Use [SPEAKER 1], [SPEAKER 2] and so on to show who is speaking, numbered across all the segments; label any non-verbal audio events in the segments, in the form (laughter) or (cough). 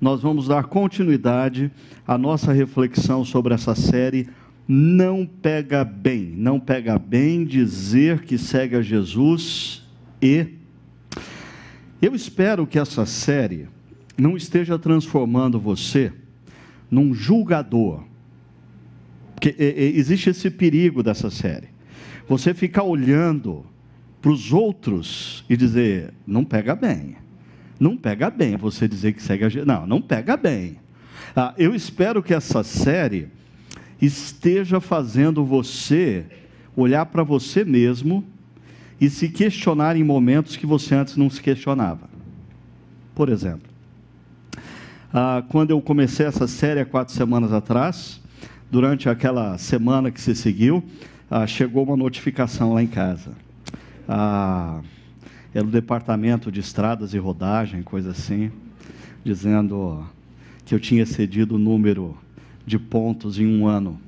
[SPEAKER 1] Nós vamos dar continuidade à nossa reflexão sobre essa série Não Pega Bem. Não pega bem dizer que segue a Jesus e. Eu espero que essa série não esteja transformando você num julgador. Porque existe esse perigo dessa série. Você ficar olhando para os outros e dizer, não pega bem não pega bem você dizer que segue a Jesus. Não, não pega bem. Ah, eu espero que essa série esteja fazendo você olhar para você mesmo e se questionar em momentos que você antes não se questionava. Por exemplo, ah, quando eu comecei essa série há quatro semanas atrás, durante aquela semana que se seguiu, ah, chegou uma notificação lá em casa. Ah, era o departamento de estradas e rodagem, coisa assim, dizendo que eu tinha excedido o número de pontos em um ano.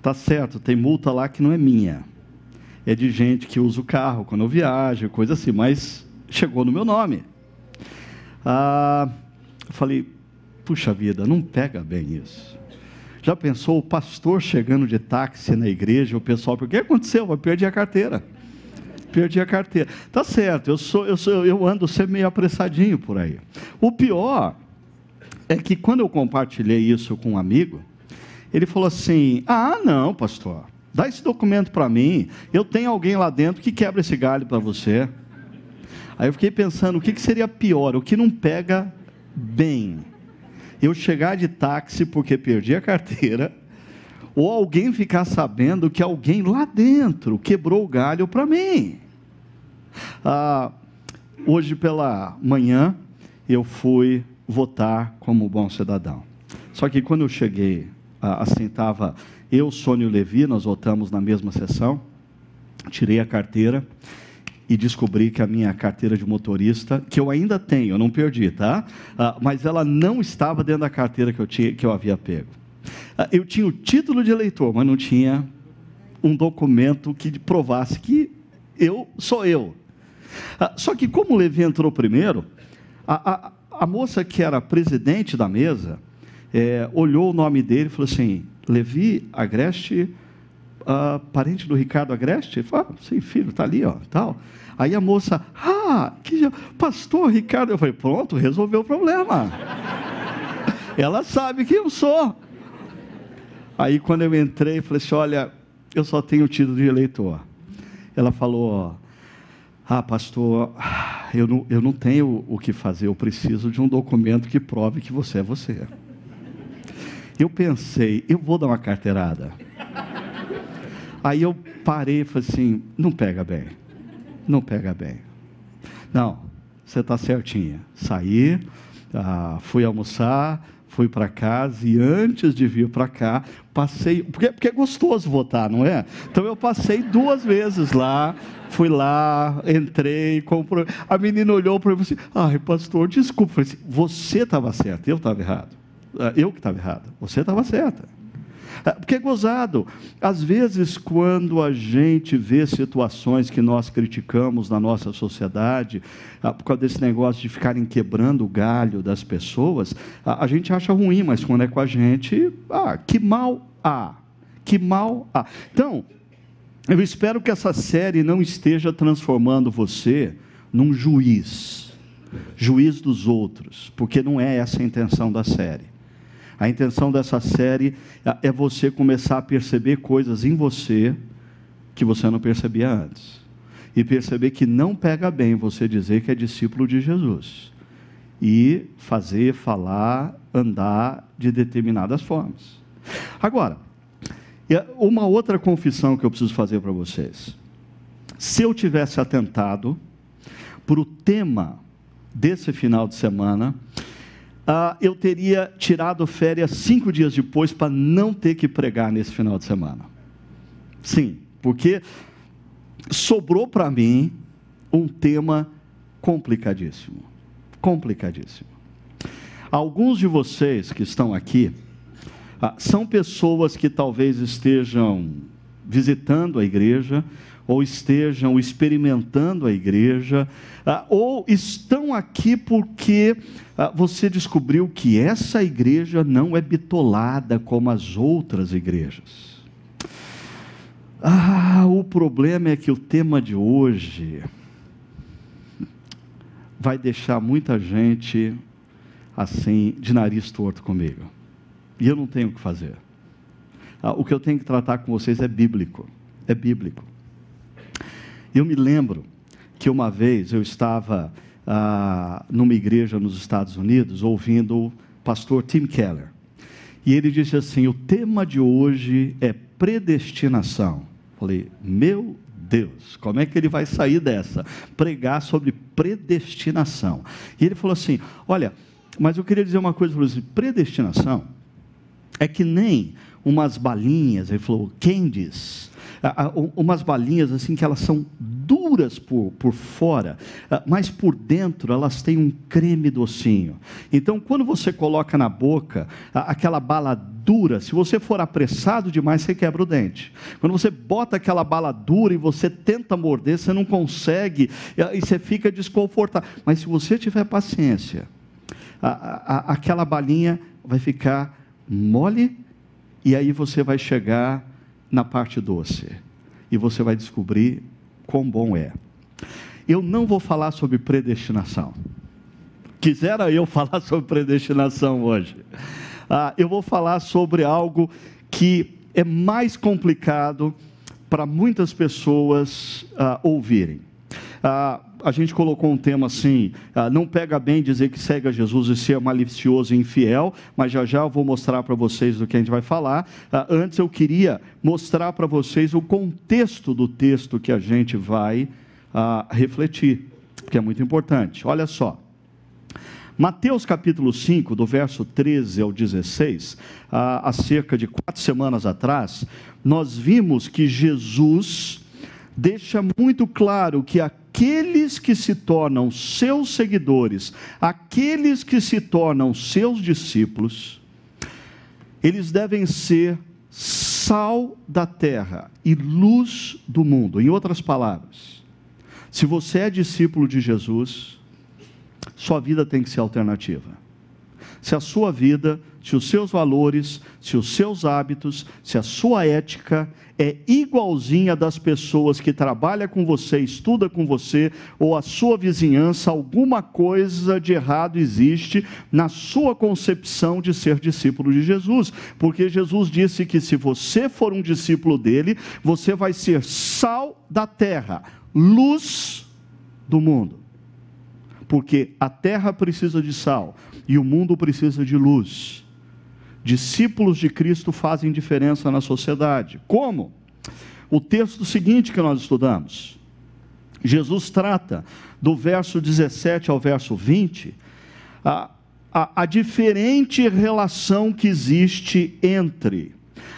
[SPEAKER 1] Tá certo, tem multa lá que não é minha. É de gente que usa o carro quando eu viajo, coisa assim, mas chegou no meu nome. Ah, falei, puxa vida, não pega bem isso. Já pensou o pastor chegando de táxi na igreja, o pessoal, o que aconteceu? Eu perdi a carteira perdi a carteira. Tá certo, eu sou, eu sou, eu ando sempre meio apressadinho por aí. O pior é que quando eu compartilhei isso com um amigo, ele falou assim: "Ah, não, pastor. Dá esse documento para mim. Eu tenho alguém lá dentro que quebra esse galho para você." Aí eu fiquei pensando, o que, que seria pior? O que não pega bem? Eu chegar de táxi porque perdi a carteira, ou alguém ficar sabendo que alguém lá dentro quebrou o galho para mim. Ah, hoje pela manhã eu fui votar como bom cidadão. Só que quando eu cheguei, ah, estava eu, Sônio Levi, nós votamos na mesma sessão, tirei a carteira e descobri que a minha carteira de motorista, que eu ainda tenho, não perdi, tá? Ah, mas ela não estava dentro da carteira que eu, tinha, que eu havia pego. Ah, eu tinha o título de eleitor, mas não tinha um documento que provasse que eu sou eu. Ah, só que como Levi entrou primeiro, a, a, a moça que era presidente da mesa é, olhou o nome dele e falou assim: Levi Agreste, uh, parente do Ricardo Agreste? Ele falou: ah, sim, filho, está ali, ó, tal. Aí a moça, ah, que pastor Ricardo. Eu falei: pronto, resolveu o problema. (laughs) Ela sabe quem eu sou. Aí quando eu entrei, falei assim: olha, eu só tenho título de eleitor. Ela falou: ah, pastor, eu não, eu não tenho o que fazer, eu preciso de um documento que prove que você é você. Eu pensei, eu vou dar uma carteirada. Aí eu parei e falei assim: não pega bem, não pega bem. Não, você está certinha. Saí, ah, fui almoçar, fui para casa e antes de vir para cá, passei. Porque, porque é gostoso votar, não é? Então eu passei duas vezes lá, fui lá, entrei, comprei. A menina olhou para mim e falou assim: ai, pastor, desculpa. Eu falei assim, você estava certo, eu estava errado. Ah, eu que estava errado, você estava certa. É, porque é gozado. Às vezes, quando a gente vê situações que nós criticamos na nossa sociedade, ah, por causa desse negócio de ficarem quebrando o galho das pessoas, a gente acha ruim, mas quando é com a gente, ah, que mal há. Que mal há. Então, eu espero que essa série não esteja transformando você num juiz, juiz dos outros, porque não é essa a intenção da série. A intenção dessa série é você começar a perceber coisas em você que você não percebia antes. E perceber que não pega bem você dizer que é discípulo de Jesus. E fazer, falar, andar de determinadas formas. Agora, uma outra confissão que eu preciso fazer para vocês. Se eu tivesse atentado para o tema desse final de semana, ah, eu teria tirado férias cinco dias depois para não ter que pregar nesse final de semana. Sim, porque sobrou para mim um tema complicadíssimo. Complicadíssimo. Alguns de vocês que estão aqui ah, são pessoas que talvez estejam visitando a igreja ou estejam experimentando a igreja, ah, ou estão aqui porque ah, você descobriu que essa igreja não é bitolada como as outras igrejas. Ah, o problema é que o tema de hoje vai deixar muita gente assim, de nariz torto comigo. E eu não tenho o que fazer. Ah, o que eu tenho que tratar com vocês é bíblico. É bíblico. Eu me lembro que uma vez eu estava ah, numa igreja nos Estados Unidos ouvindo o pastor Tim Keller. E ele disse assim: o tema de hoje é predestinação. Falei, meu Deus, como é que ele vai sair dessa? Pregar sobre predestinação. E ele falou assim: olha, mas eu queria dizer uma coisa para predestinação é que nem umas balinhas, ele falou, candies, umas balinhas assim que elas são duras por, por fora, ah, mas por dentro elas têm um creme docinho. Então, quando você coloca na boca aquela bala dura, se você for apressado demais, você quebra o dente. Quando você bota aquela bala dura e você tenta morder, você não consegue e você fica desconfortável. Mas se você tiver paciência, aquela balinha vai ficar mole e aí você vai chegar na parte doce e você vai descobrir quão bom é. Eu não vou falar sobre predestinação. Quisera eu (laughs) falar sobre predestinação hoje. Ah, eu vou falar sobre algo que é mais complicado para muitas pessoas ah, ouvirem. Ah, a gente colocou um tema assim: ah, não pega bem dizer que segue a Jesus e ser malicioso e infiel, mas já já eu vou mostrar para vocês do que a gente vai falar. Ah, antes eu queria mostrar para vocês o contexto do texto que a gente vai ah, refletir, que é muito importante. Olha só. Mateus capítulo 5, do verso 13 ao 16, há cerca de quatro semanas atrás, nós vimos que Jesus deixa muito claro que a aqueles que se tornam seus seguidores, aqueles que se tornam seus discípulos, eles devem ser sal da terra e luz do mundo. Em outras palavras, se você é discípulo de Jesus, sua vida tem que ser alternativa se a sua vida, se os seus valores, se os seus hábitos, se a sua ética é igualzinha das pessoas que trabalham com você, estuda com você, ou a sua vizinhança, alguma coisa de errado existe na sua concepção de ser discípulo de Jesus. Porque Jesus disse que se você for um discípulo dele, você vai ser sal da terra, luz do mundo. Porque a terra precisa de sal, e o mundo precisa de luz. Discípulos de Cristo fazem diferença na sociedade. Como? O texto seguinte que nós estudamos. Jesus trata do verso 17 ao verso 20 a, a, a diferente relação que existe entre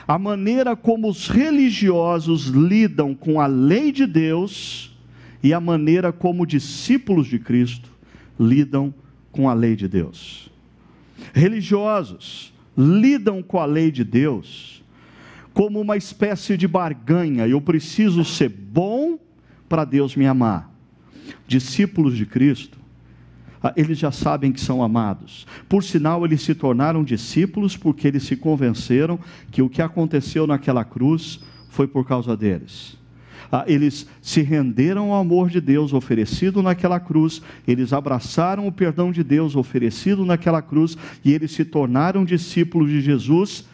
[SPEAKER 1] a maneira como os religiosos lidam com a lei de Deus e a maneira como discípulos de Cristo lidam com a lei de Deus. Religiosos lidam com a lei de Deus como uma espécie de barganha. Eu preciso ser bom para Deus me amar. Discípulos de Cristo, ah, eles já sabem que são amados. Por sinal, eles se tornaram discípulos porque eles se convenceram que o que aconteceu naquela cruz foi por causa deles eles se renderam ao amor de Deus oferecido naquela cruz, eles abraçaram o perdão de Deus oferecido naquela cruz e eles se tornaram discípulos de Jesus.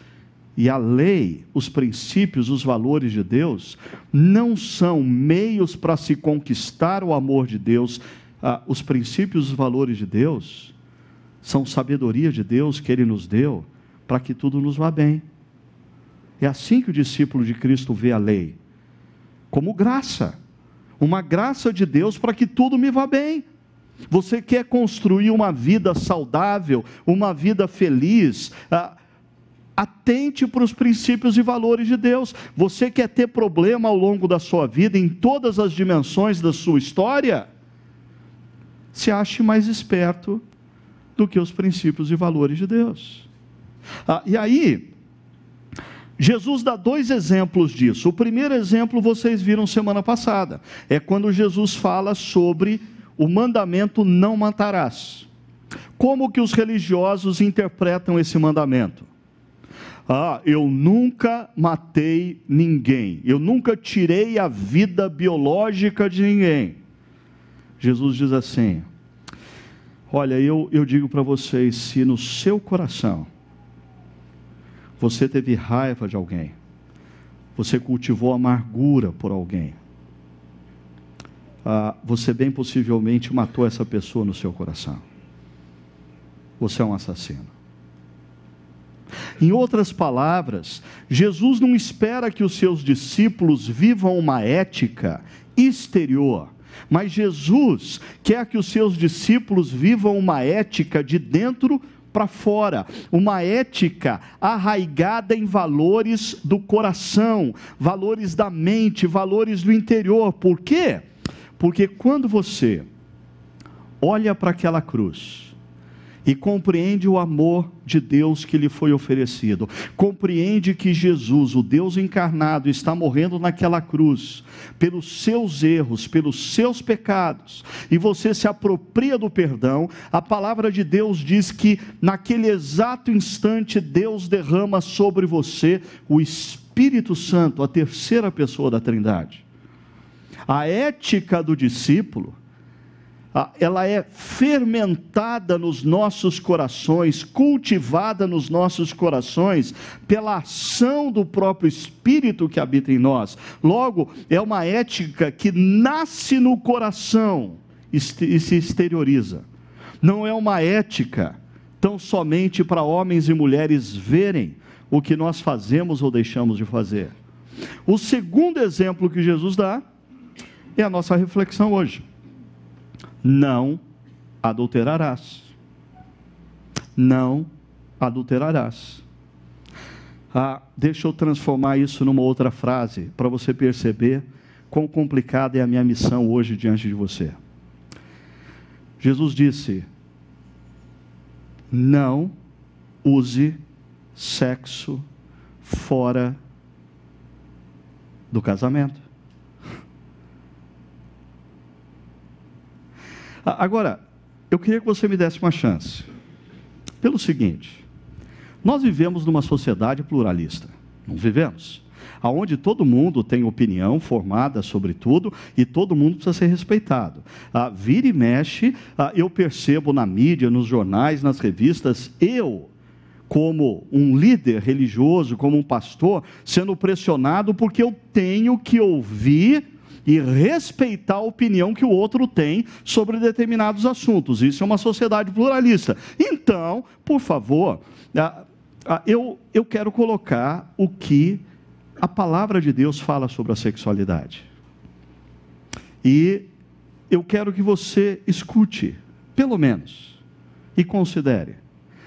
[SPEAKER 1] E a lei, os princípios, os valores de Deus, não são meios para se conquistar o amor de Deus. Ah, os princípios, os valores de Deus, são sabedoria de Deus que Ele nos deu para que tudo nos vá bem. É assim que o discípulo de Cristo vê a lei como graça, uma graça de Deus para que tudo me vá bem. Você quer construir uma vida saudável, uma vida feliz, ah, atente para os princípios e valores de Deus. Você quer ter problema ao longo da sua vida, em todas as dimensões da sua história? Se ache mais esperto do que os princípios e valores de Deus. Ah, e aí, Jesus dá dois exemplos disso. O primeiro exemplo vocês viram semana passada, é quando Jesus fala sobre o mandamento não matarás. Como que os religiosos interpretam esse mandamento? Ah, eu nunca matei ninguém, eu nunca tirei a vida biológica de ninguém. Jesus diz assim: Olha, eu, eu digo para vocês: se no seu coração você teve raiva de alguém, você cultivou amargura por alguém, ah, você bem possivelmente matou essa pessoa no seu coração. Você é um assassino. Em outras palavras, Jesus não espera que os seus discípulos vivam uma ética exterior, mas Jesus quer que os seus discípulos vivam uma ética de dentro para fora, uma ética arraigada em valores do coração, valores da mente, valores do interior. Por quê? Porque quando você olha para aquela cruz, e compreende o amor de Deus que lhe foi oferecido. Compreende que Jesus, o Deus encarnado, está morrendo naquela cruz pelos seus erros, pelos seus pecados, e você se apropria do perdão. A palavra de Deus diz que naquele exato instante Deus derrama sobre você o Espírito Santo, a terceira pessoa da Trindade. A ética do discípulo ela é fermentada nos nossos corações, cultivada nos nossos corações pela ação do próprio Espírito que habita em nós. Logo, é uma ética que nasce no coração e se exterioriza. Não é uma ética tão somente para homens e mulheres verem o que nós fazemos ou deixamos de fazer. O segundo exemplo que Jesus dá é a nossa reflexão hoje não adulterarás. Não adulterarás. Ah, deixa eu transformar isso numa outra frase, para você perceber quão complicada é a minha missão hoje diante de você. Jesus disse: não use sexo fora do casamento. Agora, eu queria que você me desse uma chance. Pelo seguinte, nós vivemos numa sociedade pluralista, não vivemos? Aonde todo mundo tem opinião formada sobre tudo e todo mundo precisa ser respeitado. Ah, vira e mexe, ah, eu percebo na mídia, nos jornais, nas revistas, eu como um líder religioso, como um pastor, sendo pressionado porque eu tenho que ouvir e respeitar a opinião que o outro tem sobre determinados assuntos. Isso é uma sociedade pluralista. Então, por favor, ah, ah, eu, eu quero colocar o que a palavra de Deus fala sobre a sexualidade. E eu quero que você escute, pelo menos, e considere.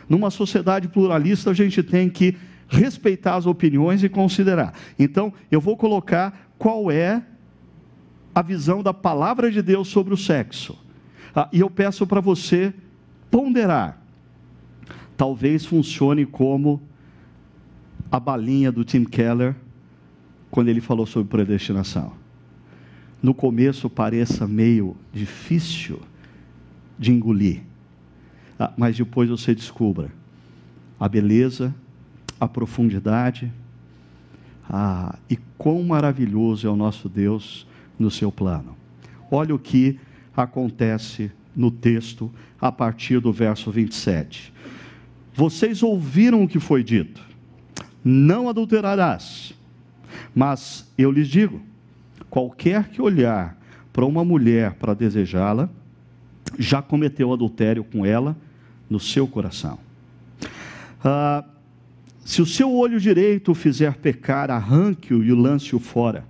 [SPEAKER 1] Numa sociedade pluralista, a gente tem que respeitar as opiniões e considerar. Então, eu vou colocar qual é a visão da palavra de Deus sobre o sexo. Ah, e eu peço para você ponderar. Talvez funcione como a balinha do Tim Keller quando ele falou sobre predestinação. No começo pareça meio difícil de engolir, ah, mas depois você descubra a beleza, a profundidade, ah, e quão maravilhoso é o nosso Deus no seu plano. Olha o que acontece no texto a partir do verso 27. Vocês ouviram o que foi dito: não adulterarás. Mas eu lhes digo: qualquer que olhar para uma mulher para desejá-la, já cometeu adultério com ela no seu coração. Ah, se o seu olho direito fizer pecar, arranque-o e lance-o fora.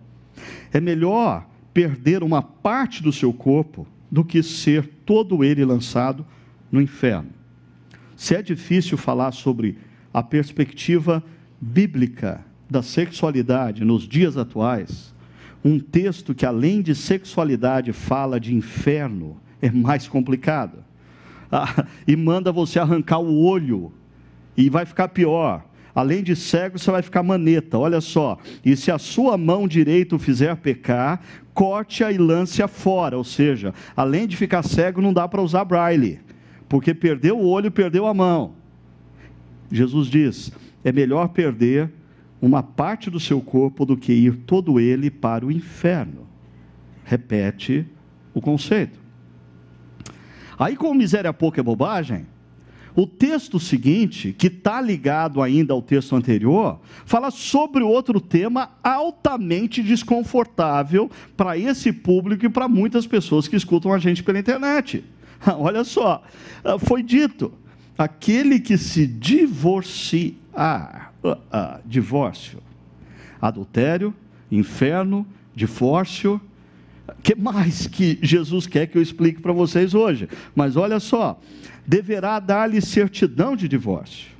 [SPEAKER 1] É melhor perder uma parte do seu corpo do que ser todo ele lançado no inferno. Se é difícil falar sobre a perspectiva bíblica da sexualidade nos dias atuais, um texto que além de sexualidade fala de inferno é mais complicado. Ah, e manda você arrancar o olho, e vai ficar pior. Além de cego, você vai ficar maneta. Olha só. E se a sua mão direita o fizer pecar, corte-a e lance-a fora. Ou seja, além de ficar cego, não dá para usar braille, porque perdeu o olho, perdeu a mão. Jesus diz: é melhor perder uma parte do seu corpo do que ir todo ele para o inferno. Repete o conceito. Aí, com miséria pouca é bobagem, o texto seguinte, que está ligado ainda ao texto anterior, fala sobre outro tema altamente desconfortável para esse público e para muitas pessoas que escutam a gente pela internet. (laughs) Olha só, ah, foi dito: aquele que se divorciar, uh, uh, divórcio, adultério, inferno, divórcio, que mais que Jesus quer que eu explique para vocês hoje? Mas olha só, deverá dar-lhe certidão de divórcio.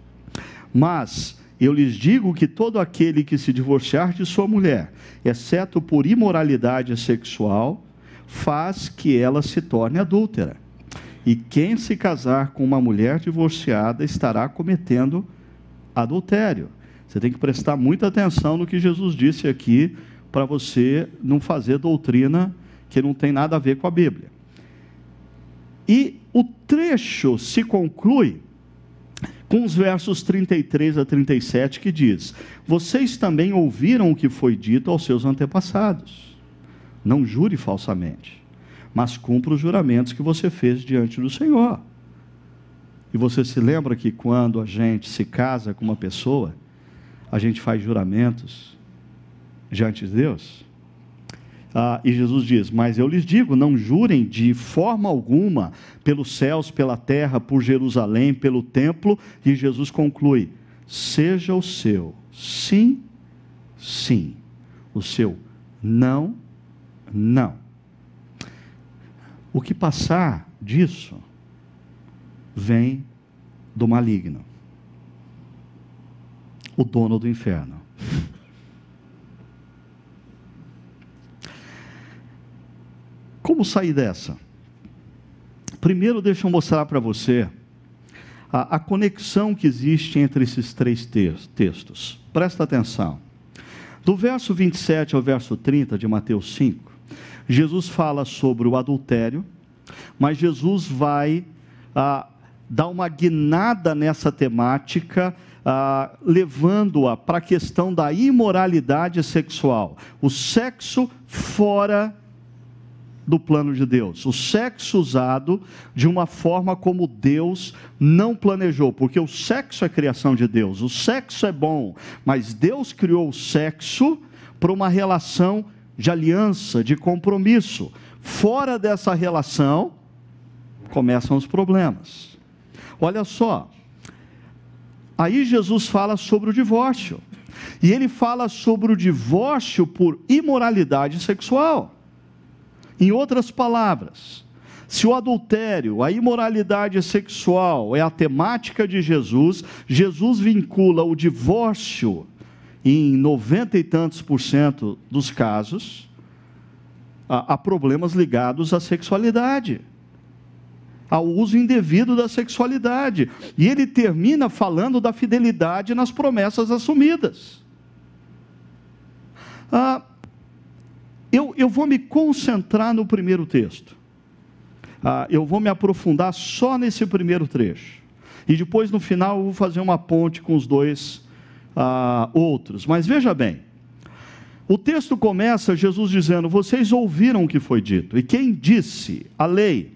[SPEAKER 1] Mas eu lhes digo que todo aquele que se divorciar de sua mulher, exceto por imoralidade sexual, faz que ela se torne adúltera. E quem se casar com uma mulher divorciada estará cometendo adultério. Você tem que prestar muita atenção no que Jesus disse aqui, para você não fazer doutrina que não tem nada a ver com a Bíblia. E o trecho se conclui com os versos 33 a 37 que diz: Vocês também ouviram o que foi dito aos seus antepassados. Não jure falsamente, mas cumpra os juramentos que você fez diante do Senhor. E você se lembra que quando a gente se casa com uma pessoa, a gente faz juramentos diante de Deus? Ah, e Jesus diz: Mas eu lhes digo, não jurem de forma alguma pelos céus, pela terra, por Jerusalém, pelo templo. E Jesus conclui: Seja o seu sim, sim, o seu não, não. O que passar disso vem do maligno, o dono do inferno. Como sair dessa? Primeiro, deixa eu mostrar para você a, a, conexão que existe entre esses três textos. Presta atenção. Do verso 27 ao verso 30 de Mateus 5, Jesus fala sobre o adultério, mas Jesus vai ah, dar uma guinada nessa temática, ah, levando-a para a questão da imoralidade sexual. O sexo fora do plano de Deus. O sexo usado de uma forma como Deus não planejou, porque o sexo é criação de Deus, o sexo é bom, mas Deus criou o sexo para uma relação de aliança, de compromisso. Fora dessa relação, começam os problemas. Olha só, aí Jesus fala sobre o divórcio, e ele fala sobre o divórcio por imoralidade sexual. Em outras palavras, se o adultério, a imoralidade sexual é a temática de Jesus, Jesus vincula o divórcio em noventa e tantos por cento dos casos a, a problemas ligados à sexualidade, ao uso indevido da sexualidade. E ele termina falando da fidelidade nas promessas assumidas. Ah, eu, eu vou me concentrar no primeiro texto. Ah, eu vou me aprofundar só nesse primeiro trecho. E depois, no final, eu vou fazer uma ponte com os dois ah, outros. Mas veja bem, o texto começa Jesus dizendo: Vocês ouviram o que foi dito. E quem disse? A lei.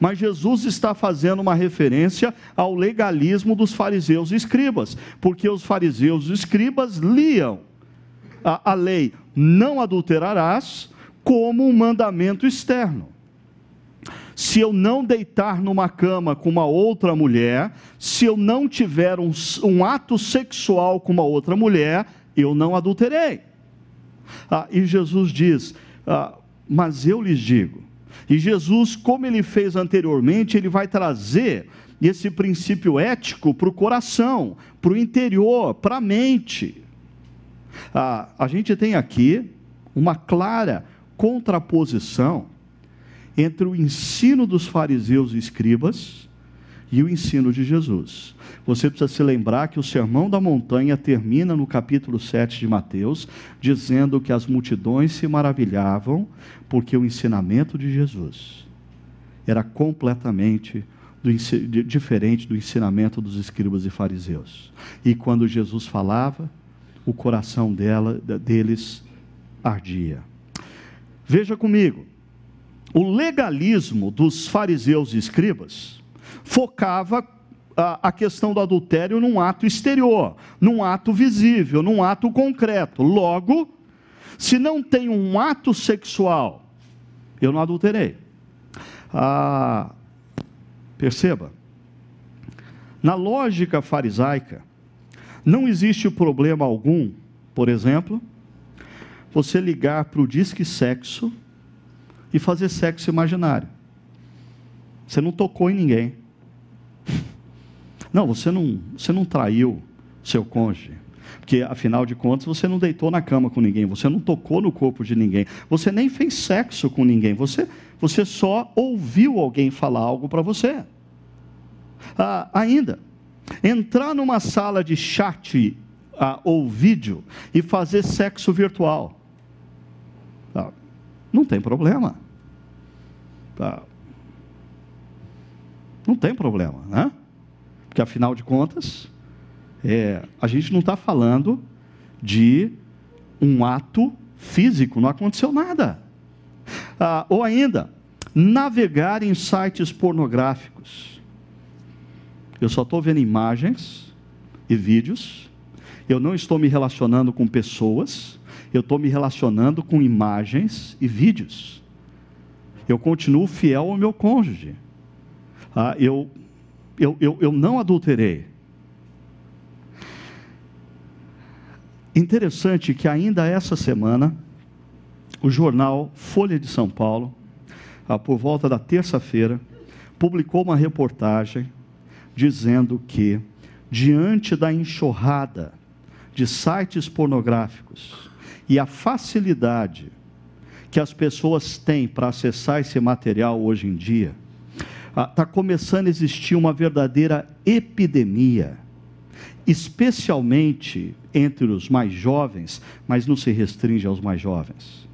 [SPEAKER 1] Mas Jesus está fazendo uma referência ao legalismo dos fariseus e escribas, porque os fariseus e escribas liam a, a lei não adulterarás como um mandamento externo. Se eu não deitar numa cama com uma outra mulher, se eu não tiver um, um ato sexual com uma outra mulher, eu não adulterei. Ah, e Jesus diz: ah, Mas eu lhes digo. E Jesus, como ele fez anteriormente, ele vai trazer esse princípio ético para o coração, para o interior, para a mente. Ah, a gente tem aqui uma clara contraposição entre o ensino dos fariseus e escribas e o ensino de Jesus. Você precisa se lembrar que o Sermão da Montanha termina no capítulo 7 de Mateus, dizendo que as multidões se maravilhavam porque o ensinamento de Jesus era completamente do, diferente do ensinamento dos escribas e fariseus. E quando Jesus falava, o coração dela, deles ardia. Veja comigo, o legalismo dos fariseus e escribas focava a, questão do adultério num ato exterior, num ato visível, num ato concreto. Logo, se não tem um ato sexual, eu não adulterei. Ah, perceba, na lógica farisaica, não existe problema algum, por exemplo, você ligar para o disque sexo e fazer sexo imaginário. Você não tocou em ninguém. Não, você não, você não traiu seu cônjuge. Porque, afinal de contas, você não deitou na cama com ninguém, você não tocou no corpo de ninguém, você nem fez sexo com ninguém, você, você só ouviu alguém falar algo para você. Ah, ainda, entrar numa sala de chat ah, ou vídeo e fazer sexo virtual. Ah, não tem problema. Ah, não tem problema, né? Porque afinal de contas, é, a gente não está falando de um ato físico, não aconteceu nada. Ah, ou ainda, navegar em sites pornográficos. Eu só estou vendo imagens e vídeos, eu não estou me relacionando com pessoas, eu estou me relacionando com imagens e vídeos. Eu continuo fiel ao meu cônjuge. Ah, eu eu, eu, eu não adulterei. Interessante que ainda essa semana, o jornal Folha de São Paulo, ah, por volta da terça-feira, publicou uma reportagem dizendo que, diante da enxurrada de sites pornográficos e a facilidade que as pessoas têm para acessar esse material hoje em dia, está ah, começando a existir uma verdadeira epidemia, especialmente entre os mais jovens, mas não se restringe aos mais jovens,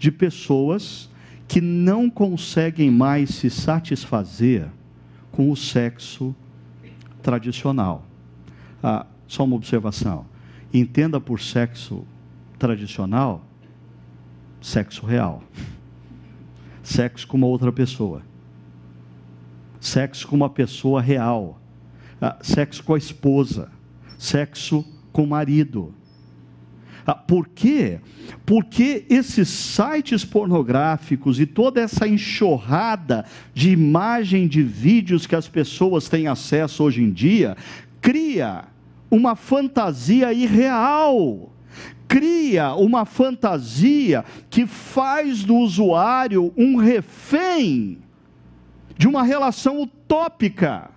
[SPEAKER 1] de pessoas que não conseguem mais se satisfazer com o sexo tradicional. Ah, só uma observação: entenda por sexo tradicional, sexo real, sexo com uma outra pessoa. Sexo com uma pessoa real, ah, sexo com a esposa, sexo com o marido. Ah, por quê? Porque esses sites pornográficos e toda essa enxurrada de imagem, de vídeos que as pessoas têm acesso hoje em dia, cria uma fantasia irreal. Cria uma fantasia que faz do usuário um refém de uma relação utópica.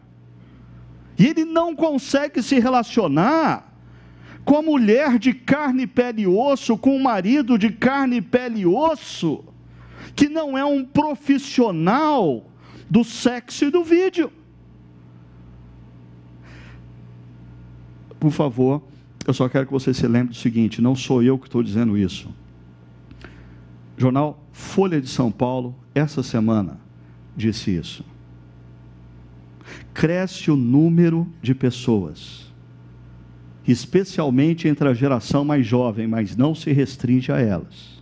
[SPEAKER 1] E ele não consegue se relacionar com mulher de carne, pele e osso, com o marido de carne, pele e osso, que não é um profissional do sexo e do vídeo. Por favor, eu só quero que você se lembre do seguinte: não sou eu que estou dizendo isso. Jornal Folha de São Paulo, essa semana, disse isso. Cresce o número de pessoas, especialmente entre a geração mais jovem, mas não se restringe a elas,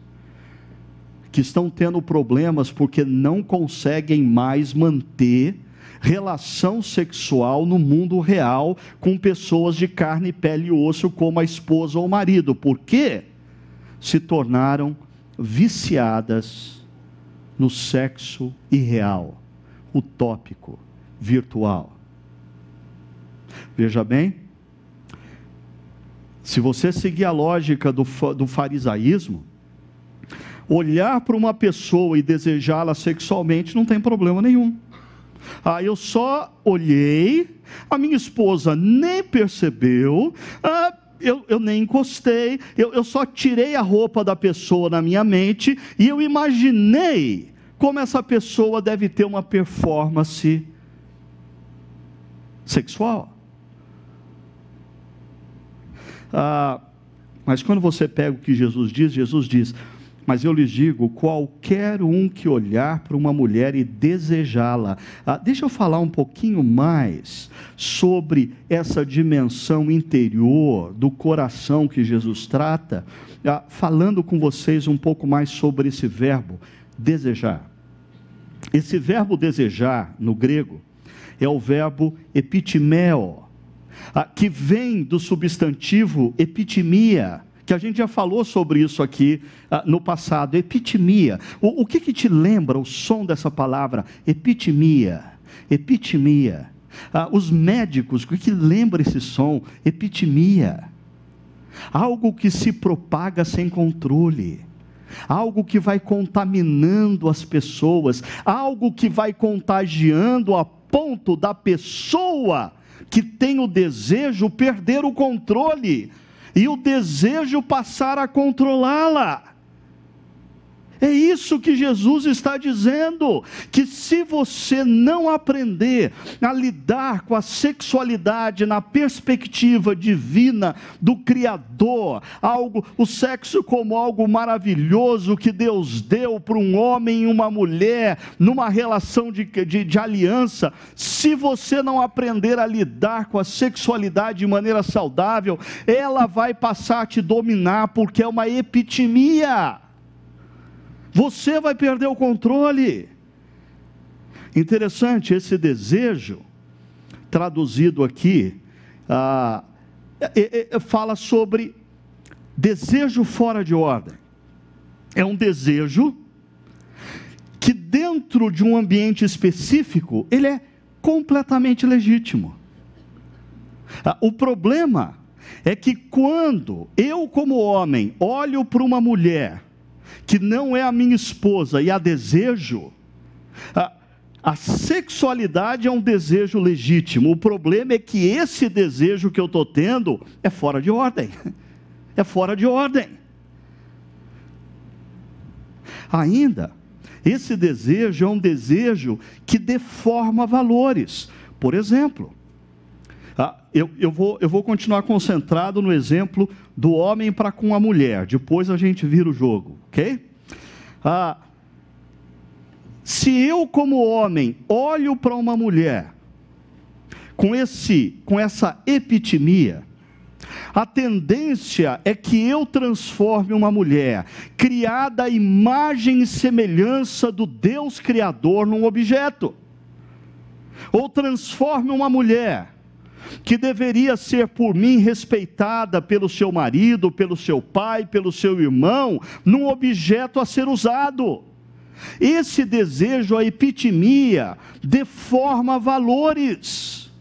[SPEAKER 1] que estão tendo problemas porque não conseguem mais manter relação sexual no mundo real com pessoas de carne, pele e osso, como a esposa ou o marido. Por quê? Se tornaram viciadas no sexo irreal, utópico, virtual. Veja bem, se você seguir a lógica do, do farisaísmo, olhar para uma pessoa e desejá-la sexualmente não tem problema nenhum. Ah, eu só olhei, a minha esposa nem percebeu, ah, eu, eu nem encostei, eu, eu só tirei a roupa da pessoa na minha mente e eu imaginei como essa pessoa deve ter uma performance sexual. Ah, mas quando você pega o que Jesus diz, Jesus diz: Mas eu lhes digo: qualquer um que olhar para uma mulher e desejá-la. Ah, deixa eu falar um pouquinho mais sobre essa dimensão interior do coração que Jesus trata, ah, falando com vocês um pouco mais sobre esse verbo, desejar. Esse verbo desejar, no grego, é o verbo epitimeo, que vem do substantivo epitimia, que a gente já falou sobre isso aqui ah, no passado, epitimia. O, o que, que te lembra o som dessa palavra? Epitimia, epitimia. Ah, os médicos, o que, que lembra esse som? Epitimia. Algo que se propaga sem controle algo que vai contaminando as pessoas, algo que vai contagiando a ponto da pessoa que tem o desejo perder o controle e o desejo passar a controlá-la. É isso que Jesus está dizendo: que se você não aprender a lidar com a sexualidade na perspectiva divina do Criador, algo, o sexo como algo maravilhoso que Deus deu para um homem e uma mulher, numa relação de, de, de aliança, se você não aprender a lidar com a sexualidade de maneira saudável, ela vai passar a te dominar, porque é uma epitimia você vai perder o controle. Interessante esse desejo, traduzido aqui, ah, é, é, fala sobre desejo fora de ordem. É um desejo que, dentro de um ambiente específico, ele é completamente legítimo. Ah, o problema é que quando eu, como homem, olho para uma mulher que não é a minha esposa e a desejo, a, a sexualidade é um desejo legítimo. O problema é que esse desejo que eu estou tendo é fora de ordem. (laughs) É fora de ordem. Ainda, esse desejo é um desejo que deforma valores. Por exemplo, ah, eu, eu, vou, eu vou continuar concentrado no exemplo do homem para com a mulher, depois a gente vira o jogo, ok? Ah, se eu, como homem, olho para uma mulher com, esse, com essa epitimia, a tendência é que eu transforme uma mulher criada à imagem e semelhança do Deus Criador num objeto, ou transforme uma mulher que deveria ser por mim respeitada pelo seu marido, pelo seu pai, pelo seu irmão, num objeto a ser usado. Esse desejo, a epitimia, deforma valores.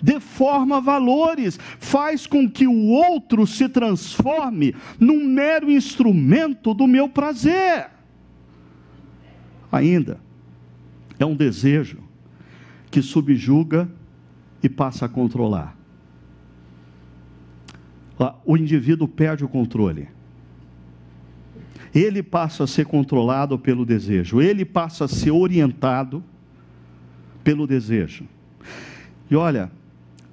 [SPEAKER 1] Deforma valores, faz com que o outro se transforme num mero instrumento do meu prazer. Ainda, é um desejo que subjuga e passa a controlar. O indivíduo perde o controle. Ele passa a ser controlado pelo desejo, ele passa a ser orientado pelo desejo. E olha,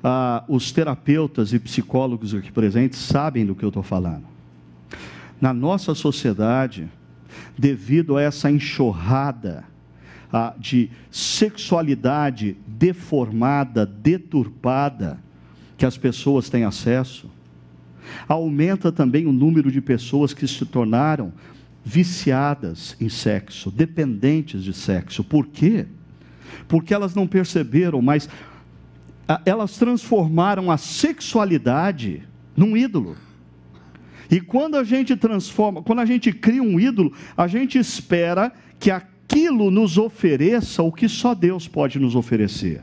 [SPEAKER 1] ah, os terapeutas e psicólogos aqui presentes sabem do que eu estou falando. Na nossa sociedade, devido a essa enxurrada ah, de sexualidade deformada, deturpada, que as pessoas têm acesso. Aumenta também o número de pessoas que se tornaram viciadas em sexo, dependentes de sexo. Por quê? Porque elas não perceberam, mas elas transformaram a sexualidade num ídolo. E quando a gente transforma, quando a gente cria um ídolo, a gente espera que a aquilo nos ofereça o que só Deus pode nos oferecer.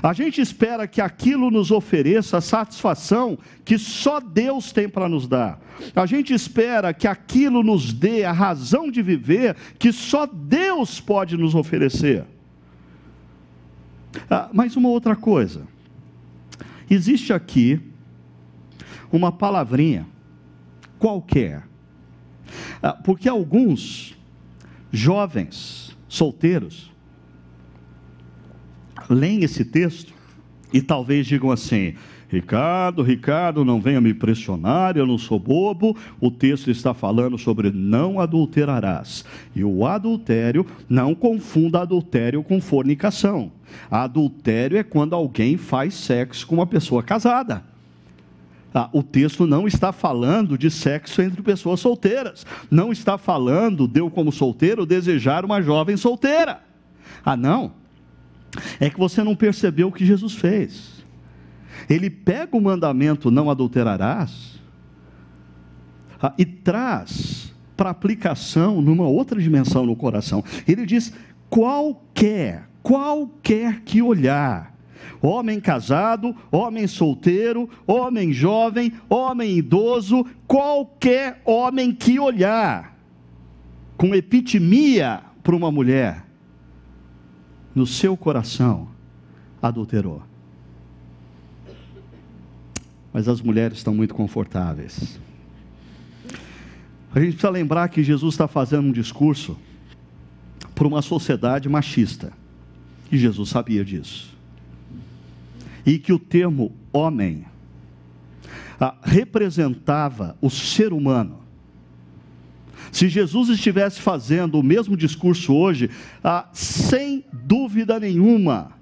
[SPEAKER 1] A gente espera que aquilo nos ofereça a satisfação que só Deus tem para nos dar. A gente espera que aquilo nos dê a razão de viver que só Deus pode nos oferecer. Ah, mas uma outra coisa. Existe aqui uma palavrinha qualquer. Ah, porque alguns jovens, solteiros, leem esse texto E talvez digam assim: Ricardo, Ricardo, não venha me pressionar, eu não sou bobo. O texto está falando sobre não adulterarás. E o adultério, não confunda adultério com fornicação. Adultério é quando alguém faz sexo com uma pessoa casada. Ah, o texto não está falando de sexo entre pessoas solteiras. Não está falando de eu, como solteiro, desejar uma jovem solteira. Ah, não. É que você não percebeu o que Jesus fez ele pega o mandamento não adulterarás ah, e traz para aplicação numa outra dimensão no coração. Ele diz: qualquer, qualquer que olhar, homem casado, homem solteiro, homem jovem, homem idoso, qualquer homem que olhar com epitimia para uma mulher, no seu coração adulterou mas as mulheres estão muito confortáveis. A gente precisa lembrar que Jesus está fazendo um discurso para uma sociedade machista, e Jesus sabia disso. E que o termo homem ah, representava o ser humano. Se Jesus estivesse fazendo o mesmo discurso hoje, ah, sem dúvida nenhuma,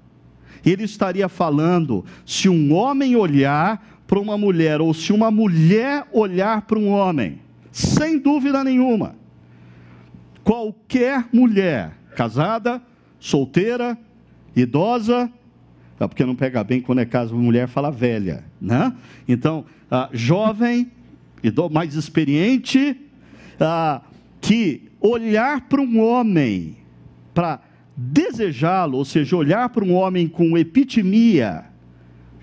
[SPEAKER 1] ele estaria falando: se um homem olhar para uma mulher, ou se uma mulher olhar para um homem, sem dúvida nenhuma, qualquer mulher, casada, solteira, idosa, porque não pega bem quando é caso uma mulher fala velha, né? Então, ah, jovem, mais experiente, ah, que olhar para um homem, para desejá-lo, ou seja, olhar para um homem com epitimia,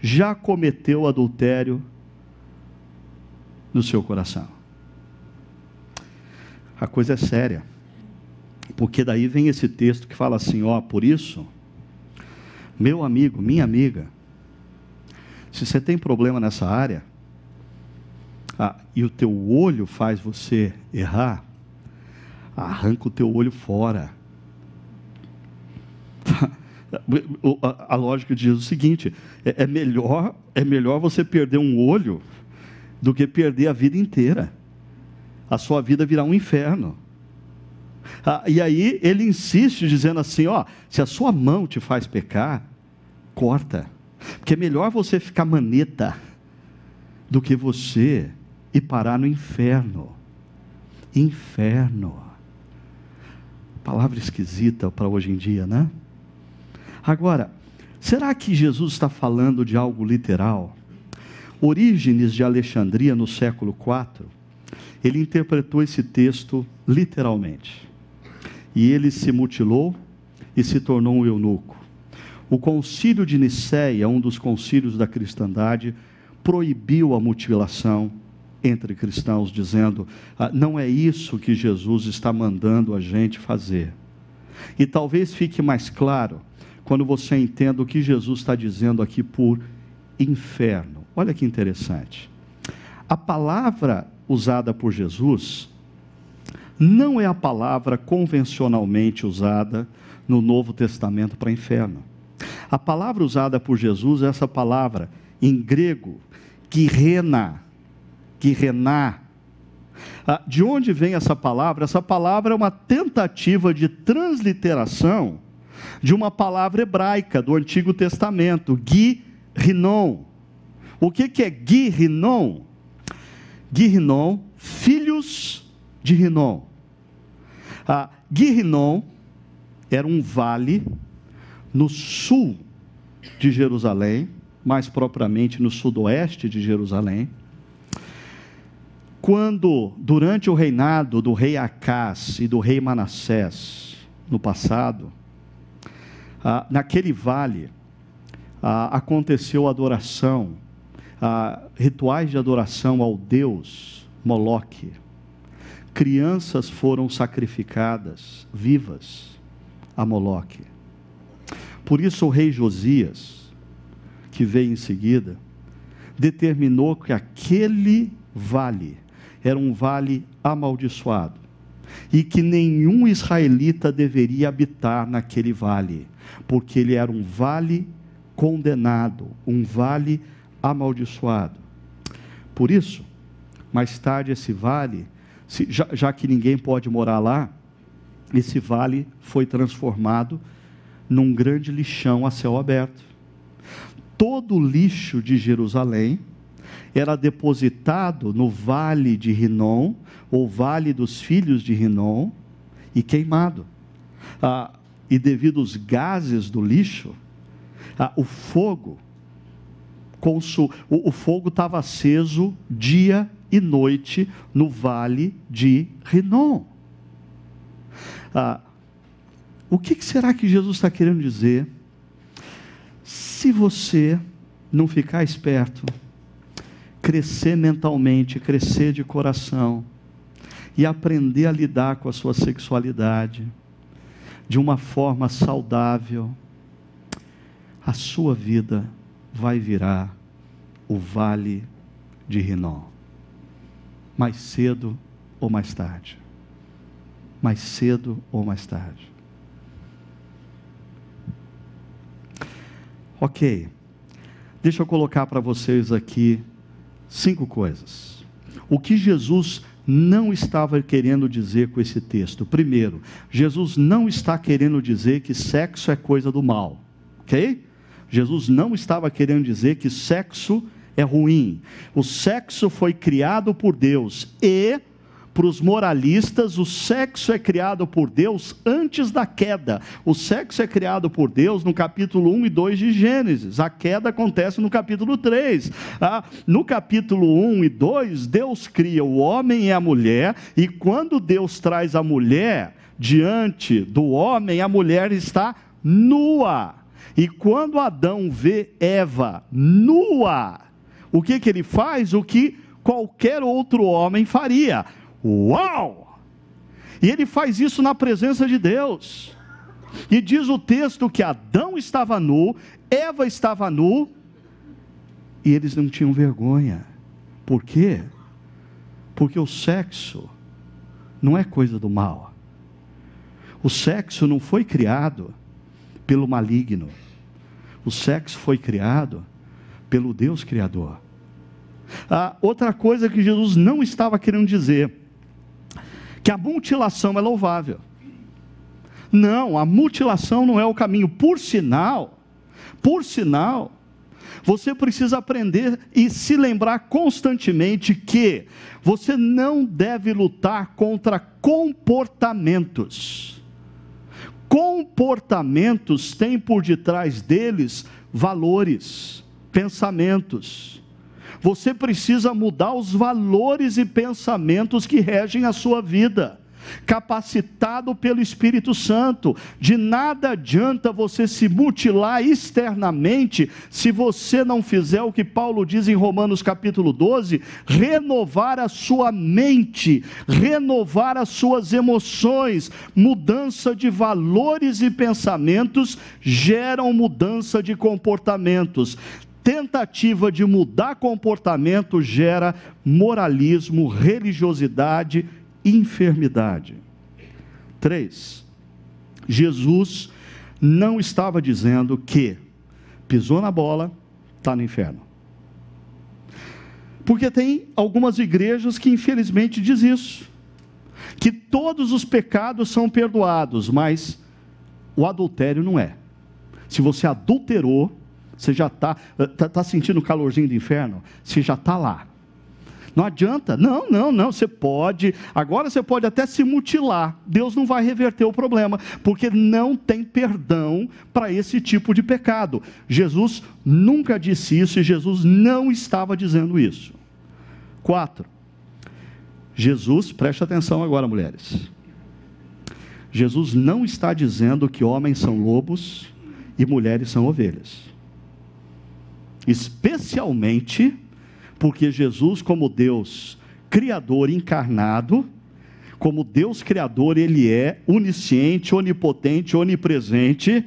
[SPEAKER 1] já cometeu adultério no seu coração. A coisa é séria. Porque daí vem esse texto que fala assim: ó, por isso, meu amigo, minha amiga, se você tem problema nessa área, ah, e o teu olho faz você errar, arranca o teu olho fora. (laughs) a, lógica diz o seguinte: é, é, melhor, é melhor você perder um olho do que perder a vida inteira. A sua vida virar um inferno. Ah, e aí ele insiste dizendo assim: ó, se a sua mão te faz pecar, corta. Porque é melhor você ficar maneta do que você ir parar no inferno. Inferno. Palavra esquisita para hoje em dia, né? Agora, será que Jesus está falando de algo literal? Orígenes de Alexandria, no século IV, ele interpretou esse texto literalmente. E ele se mutilou e se tornou um eunuco. O concílio de Nicéia, um dos concílios da cristandade, proibiu a mutilação entre cristãos, dizendo: ah, não é isso que Jesus está mandando a gente fazer. E talvez fique mais claro quando você entende o que Jesus está dizendo aqui por inferno. Olha que interessante. A palavra usada por Jesus não é a palavra convencionalmente usada no Novo Testamento para inferno. A palavra usada por Jesus é essa palavra em grego, guirena, guirená. Ah, de onde vem essa palavra? Essa palavra é uma tentativa de transliteração de uma palavra hebraica do Antigo Testamento, Gui-Rinon. O que, que é Gui-Rinon? Gui-Rinon, filhos de Rinon. Ah, era um vale no sul de Jerusalém, mais propriamente no sudoeste de Jerusalém, quando, durante o reinado do rei Acás e do rei Manassés, no passado, ah, naquele vale ah, aconteceu adoração, ah, rituais de adoração ao Deus Moloque. Crianças foram sacrificadas vivas a Moloque. Por isso o rei Josias, que veio em seguida, determinou que aquele vale era um vale amaldiçoado e que nenhum israelita deveria habitar naquele vale porque ele era um vale condenado, um vale amaldiçoado. Por isso, mais tarde esse vale, já, já que ninguém pode morar lá, esse vale foi transformado num grande lixão a céu aberto. Todo o lixo de Jerusalém era depositado no vale de Rinom, ou vale dos filhos de Rinom, e queimado. Ah, e devido aos gases do lixo, ah, o fogo, consul, o, o fogo estava aceso dia e noite no vale de Rinom. Ah, o que será que Jesus está querendo dizer? Se você não ficar esperto, crescer mentalmente, crescer de coração e aprender a lidar com a sua sexualidade de uma forma saudável, a sua vida vai virar o vale de Rinom. Mais cedo ou mais tarde. Mais cedo ou mais tarde. Ok. Deixa eu colocar para vocês aqui cinco coisas. O que Jesus não estava querendo dizer com esse texto? Primeiro, Jesus não está querendo dizer que sexo é coisa do mal, ok? Jesus não estava querendo dizer que sexo é ruim. O sexo foi criado por Deus e para os moralistas, o sexo é criado por Deus antes da queda. O sexo é criado por Deus no capítulo 1 e 2 de Gênesis. A queda acontece no capítulo 3. Ah, no capítulo 1 e 2, Deus cria o homem e a mulher, e quando Deus traz a mulher diante do homem, a mulher está nua. E quando Adão vê Eva nua, o que, que ele faz? O que qualquer outro homem faria Uau! E ele faz isso na presença de Deus. E diz o texto que Adão estava nu, Eva estava nu, e eles não tinham vergonha. Por quê? Porque o sexo não é coisa do mal. O sexo não foi criado pelo maligno. O sexo foi criado pelo Deus Criador. Ah, outra coisa que Jesus não estava querendo dizer que a mutilação é louvável. Não, a mutilação não é o caminho. Por sinal, por sinal, você precisa aprender e se lembrar constantemente que você não deve lutar contra comportamentos. Comportamentos têm por detrás deles valores, pensamentos. Você precisa mudar os valores e pensamentos que regem a sua vida. Capacitado pelo Espírito Santo, de nada adianta você se mutilar externamente se você não fizer o que Paulo diz em Romanos capítulo 12: renovar a sua mente, renovar as suas emoções. Mudança de valores e pensamentos geram mudança de comportamentos tentativa de mudar comportamento gera moralismo, religiosidade, enfermidade. Três, Jesus não estava dizendo que pisou na bola, está no inferno. Porque tem algumas igrejas que infelizmente diz isso, que todos os pecados são perdoados, mas o adultério não é. Se você adulterou, você já está tá, tá sentindo o calorzinho do inferno? Você já está lá. Não adianta, não, não, não. Você pode, agora você pode até se mutilar. Deus não vai reverter o problema, porque não tem perdão para esse tipo de pecado. Jesus nunca disse isso e Jesus não estava dizendo isso. Quatro. Jesus, preste atenção agora, mulheres. Jesus não está dizendo que homens são lobos e mulheres são ovelhas especialmente porque Jesus, como Deus Criador encarnado, como Deus Criador, Ele é onisciente, onipotente, onipresente,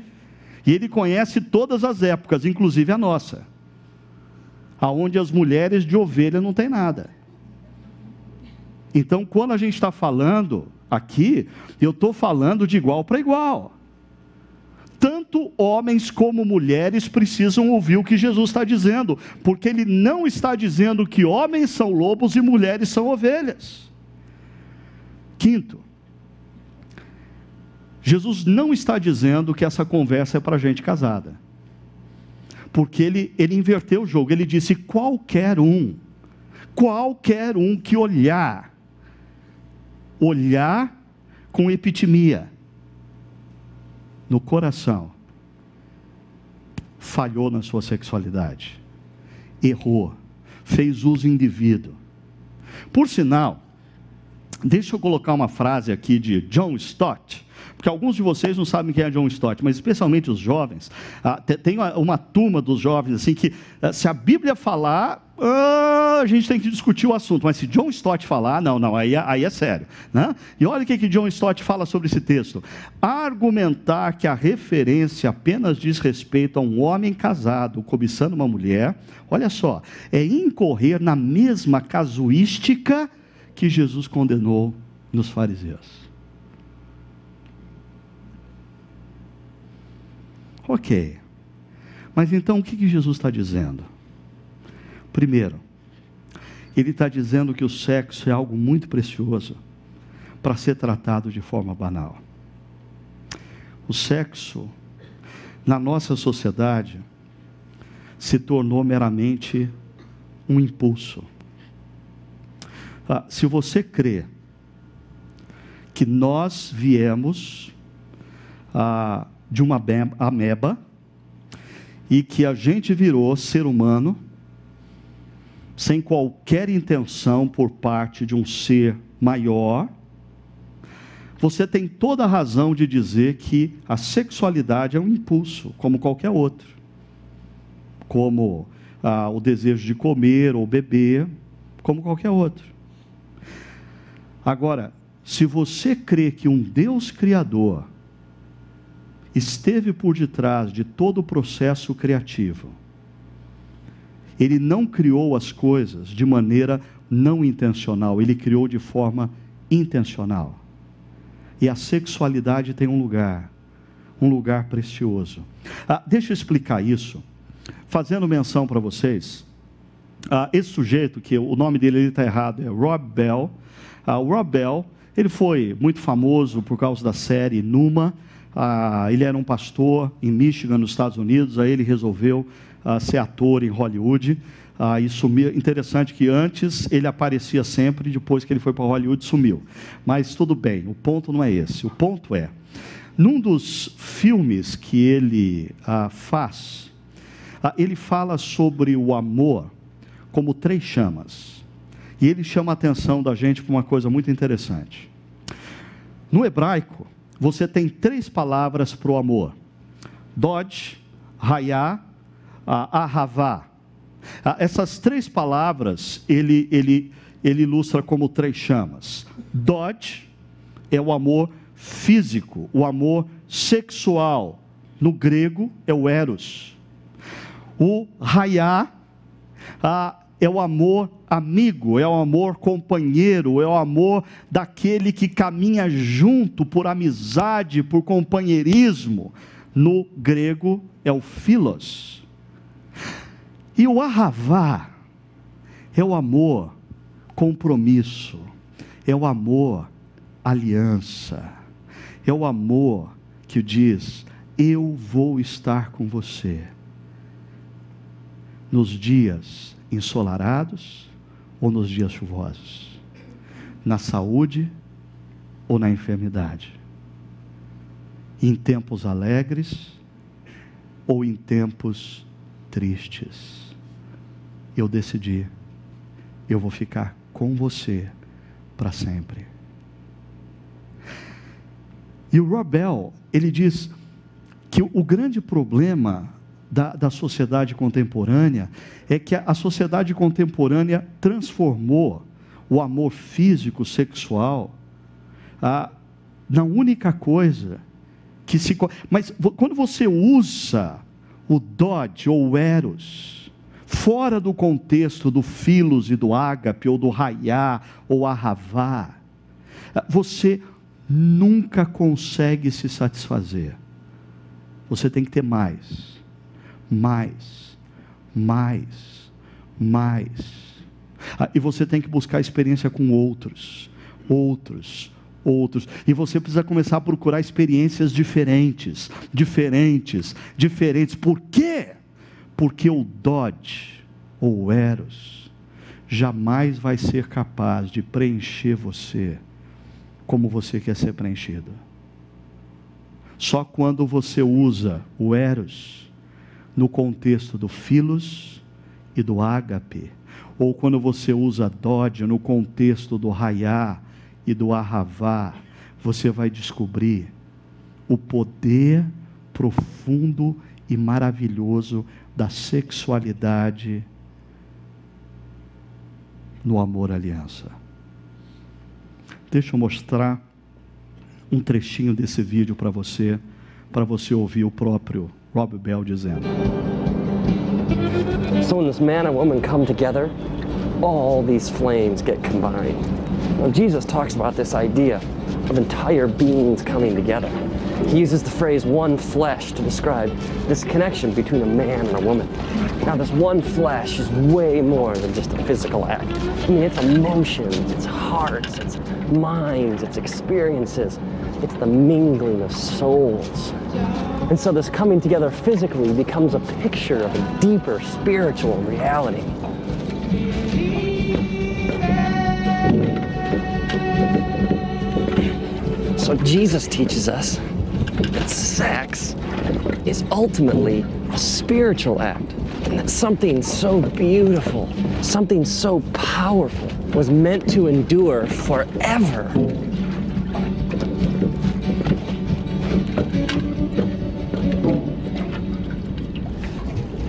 [SPEAKER 1] e Ele conhece todas as épocas, inclusive a nossa, aonde as mulheres de ovelha não tem nada. Então, quando a gente está falando aqui, eu estou falando de igual para igual. Tanto homens como mulheres precisam ouvir o que Jesus está dizendo, porque ele não está dizendo que homens são lobos e mulheres são ovelhas. Quinto, Jesus não está dizendo que essa conversa é para gente casada, porque ele, ele inverteu o jogo, ele disse: qualquer um, qualquer um que olhar, olhar com epitimia, no coração, falhou na sua sexualidade, errou, fez uso indevido. Por sinal, deixa eu colocar uma frase aqui de John Stott, porque alguns de vocês não sabem quem é John Stott, mas especialmente os jovens. Ah, tem uma turma dos jovens assim que, ah, se a Bíblia falar, ah, a gente tem que discutir o assunto, mas se John Stott falar, não, não, aí, é, aí é sério. Né? E olha o que, que John Stott fala sobre esse texto: argumentar que a referência apenas diz respeito a um homem casado cobiçando uma mulher, olha só, é incorrer na mesma casuística que Jesus condenou nos fariseus. Ok, mas então o que, que Jesus está dizendo? Primeiro, ele está dizendo que o sexo é algo muito precioso para ser tratado de forma banal. O sexo, na nossa sociedade, se tornou meramente um impulso. Ah, se você crê que nós viemos ah, de uma ameba e que a gente virou ser humano, sem qualquer intenção por parte de um ser maior, você tem toda a razão de dizer que a sexualidade é um impulso, como qualquer outro. Como ah, o desejo de comer ou beber, como qualquer outro. Agora, se você crê que um Deus Criador esteve por detrás de todo o processo criativo, ele não criou as coisas de maneira não intencional, ele criou de forma intencional. E a sexualidade tem um lugar, um lugar precioso. Ah, deixa eu explicar isso, fazendo menção para vocês. Ah, esse sujeito, que o nome dele está errado, é Rob Bell. Ah, o Rob Bell, ele foi muito famoso por causa da série Numa. Ah, ele era um pastor em Michigan, nos Estados Unidos. Aí ele resolveu uh, ser ator em Hollywood. Uh, e sumiu. Interessante que antes ele aparecia sempre, depois que ele foi para Hollywood sumiu. Mas tudo bem, o ponto não é esse. O ponto é, num dos filmes que ele uh, faz, uh, ele fala sobre o amor como três chamas. E ele chama a atenção da gente para uma coisa muito interessante. No hebraico, você tem três palavras para o amor: Dodge, Hayá a ahavá. Essas três palavras ele, ele, ele ilustra como três chamas. Dod é o amor físico, o amor sexual. No grego é o eros. O raiá é o amor amigo, é o amor companheiro, é o amor daquele que caminha junto por amizade, por companheirismo. No grego é o philos e o arravá é o amor, compromisso, é o amor, aliança, é o amor que diz: Eu vou estar com você. Nos dias ensolarados ou nos dias chuvosos, na saúde ou na enfermidade, em tempos alegres ou em tempos tristes eu decidi, eu vou ficar com você para sempre. E o Robel, ele diz que o grande problema da, da sociedade contemporânea é que a, a sociedade contemporânea transformou o amor físico, sexual, a, na única coisa que se. Mas quando você usa o Dodge ou o Eros, fora do contexto do filos e do ágape, ou do raiá, ou arravá, você nunca consegue se satisfazer. Você tem que ter mais, mais, mais, mais. Ah, e você tem que buscar experiência com outros, outros, outros. E você precisa começar a procurar experiências diferentes, diferentes, diferentes. Por quê? Porque o Dodge ou o Eros jamais vai ser capaz de preencher você como você quer ser preenchido. Só quando você usa o Eros no contexto do Filos e do Ágape, ou quando você usa Dodge no contexto do Raiá e do Arravá, você vai descobrir o poder profundo e maravilhoso da sexualidade no amor aliança. Deixa eu mostrar um trechinho desse vídeo para você, para você ouvir o próprio Rob Bell dizendo.
[SPEAKER 2] So when this man and woman come together, all these flames get combined. Now, Jesus talks about this idea of entire beings coming together. He uses the phrase one flesh to describe this connection between a man and a woman. Now, this one flesh is way more than just a physical act. I mean, it's emotions, it's hearts, it's minds, it's experiences, it's the mingling of souls. And so, this coming together physically becomes a picture of a deeper spiritual reality. So Jesus teaches us that sex is ultimately a spiritual act. And that something so beautiful, something so powerful was meant to endure forever.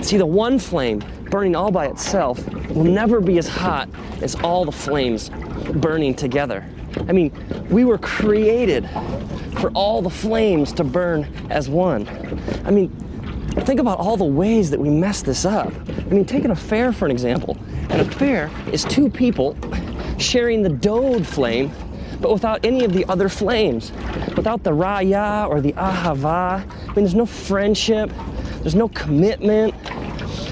[SPEAKER 2] See, the one flame burning all by itself will never be as hot as all the flames burning together. I mean, we were created for all the flames to burn as one. I mean, think about all the ways that we mess this up. I mean, take an affair for an example. An affair is two people sharing the dode flame, but without any of the other flames. Without the raya or the ahava. I mean, there's no friendship, there's no commitment,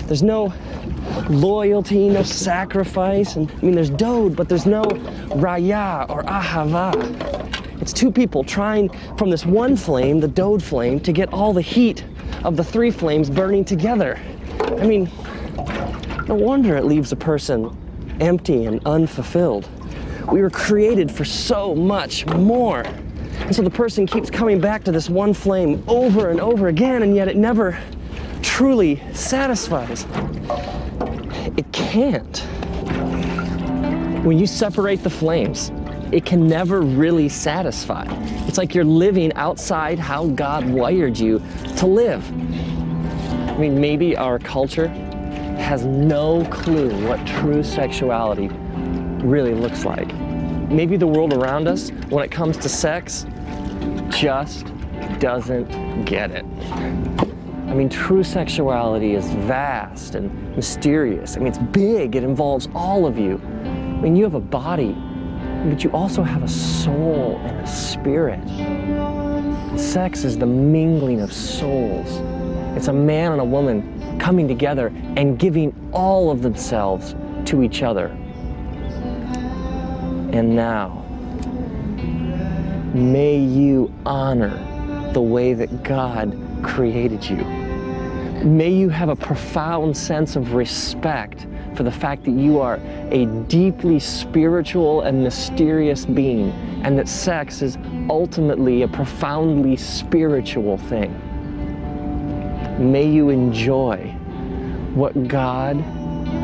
[SPEAKER 2] there's no loyalty, no sacrifice. And I mean, there's dode, but there's no raya or ahava. It's two people trying from this one flame, the dode flame, to get all the heat of the three flames burning together. I mean, no wonder it leaves a person empty and unfulfilled. We were created for so much more. And so the person keeps coming back to this one flame over and over again, and yet it never truly satisfies. It can't. When you separate the flames, it can never really satisfy. It's like you're living outside how God wired you to live. I mean, maybe our culture has no clue what true sexuality really looks like. Maybe the world around us, when it comes to sex, just doesn't get it. I mean, true sexuality is vast and mysterious. I mean, it's big, it involves all of you. I mean, you have a body, but you also have a soul and a spirit. Sex is the mingling of souls. It's a man and a woman coming together and giving all of themselves to each other. And now, may you honor the way that God created you. May you have a profound sense of respect for the fact that you are a deeply spiritual and mysterious being, and that sex is ultimately a profoundly spiritual thing. May you enjoy what God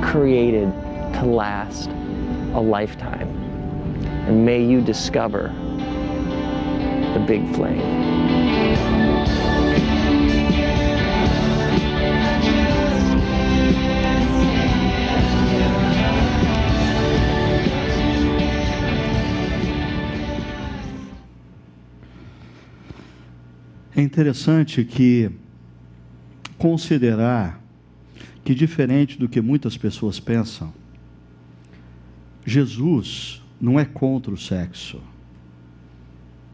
[SPEAKER 2] created to last a lifetime. And may you discover the big flame.
[SPEAKER 1] É interessante que considerar que, diferente do que muitas pessoas pensam, Jesus não é contra o sexo.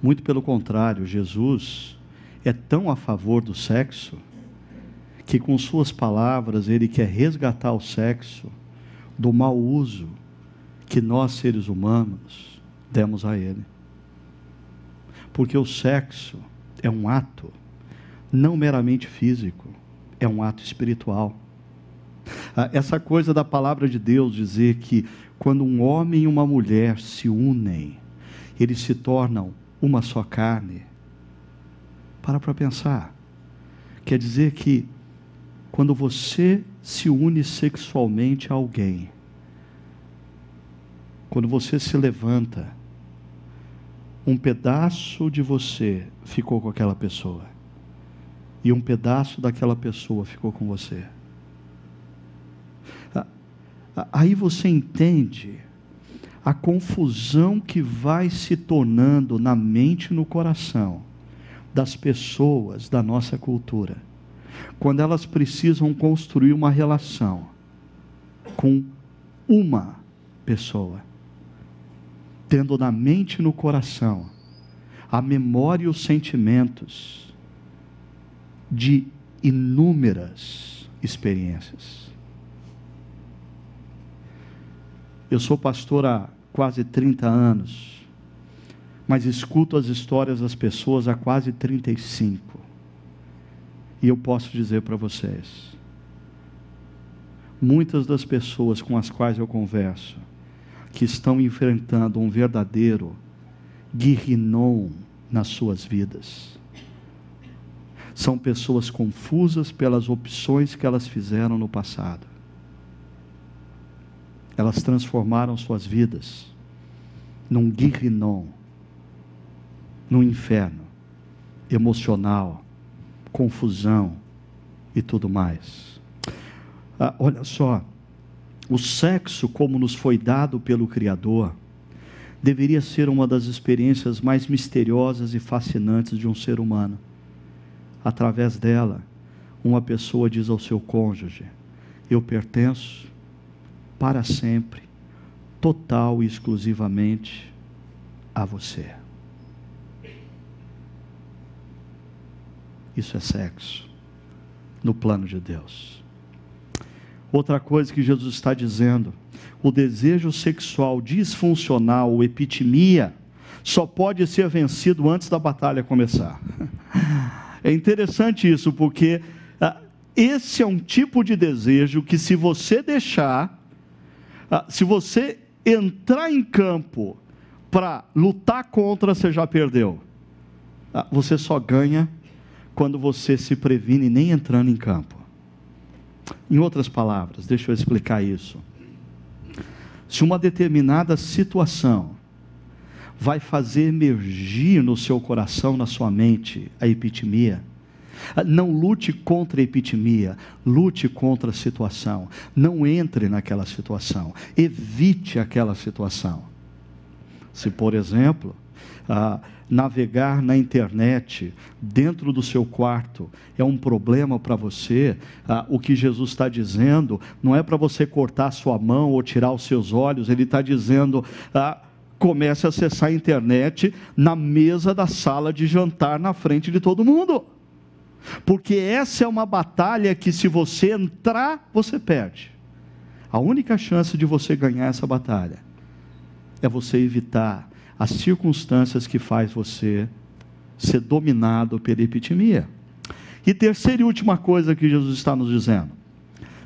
[SPEAKER 1] Muito pelo contrário, Jesus, é tão a favor do sexo que, com suas palavras, ele quer resgatar o sexo do mau uso que nós, seres humanos, demos a ele. Porque o sexo é um ato não meramente físico, é um ato espiritual. Ah, essa coisa da palavra de Deus dizer que quando um homem e uma mulher se unem, eles se tornam uma só carne. Para para pensar. Quer dizer que quando você se une sexualmente a alguém, quando você se levanta, um pedaço de você ficou com aquela pessoa, e um pedaço daquela pessoa ficou com você. Aí você entende a confusão que vai se tornando na mente e no coração das pessoas da nossa cultura, quando elas precisam construir uma relação com uma pessoa, tendo na mente e no coração a memória e os sentimentos de inúmeras experiências. Eu sou pastor há quase 30 anos, mas escuto as histórias das pessoas há quase 35. E eu posso dizer para vocês, muitas das pessoas com as quais eu converso, que estão enfrentando um verdadeiro guirrinon nas suas vidas. São pessoas confusas pelas opções que elas fizeram no passado elas transformaram suas vidas num guirrinon, num inferno emocional, confusão e tudo mais. Ah, olha só, o sexo, como nos foi dado pelo Criador, deveria ser uma das experiências mais misteriosas e fascinantes de um ser humano. Através dela, uma pessoa diz ao seu cônjuge: Eu pertenço para sempre, total e exclusivamente a você. Isso é sexo no plano de Deus. Outra coisa que Jesus está dizendo: o desejo sexual disfuncional, ou epitimia, só pode ser vencido antes da batalha começar. (laughs) É interessante isso, porque ah, esse é um tipo de desejo que, se você deixar, ah, se você entrar em campo para lutar contra, você já perdeu. Ah, você só ganha quando você se previne nem entrando em campo. Em outras palavras, deixa eu explicar isso. Se uma determinada situação vai fazer emergir no seu coração, na sua mente, a epitimia, não lute contra a epitimia, lute contra a situação. Não entre naquela situação, evite aquela situação. Se, por exemplo, ah, navegar na internet dentro do seu quarto é um problema para você, ah, o que Jesus está dizendo não é para você cortar sua mão ou tirar os seus olhos, ele está dizendo. Ah, comece a acessar a internet na mesa da sala de jantar na frente de todo mundo. Porque essa é uma batalha que, se você entrar, você perde. A única chance de você ganhar essa batalha é você evitar as circunstâncias que faz você ser dominado pela epitimia. E terceira e última coisa que Jesus está nos dizendo: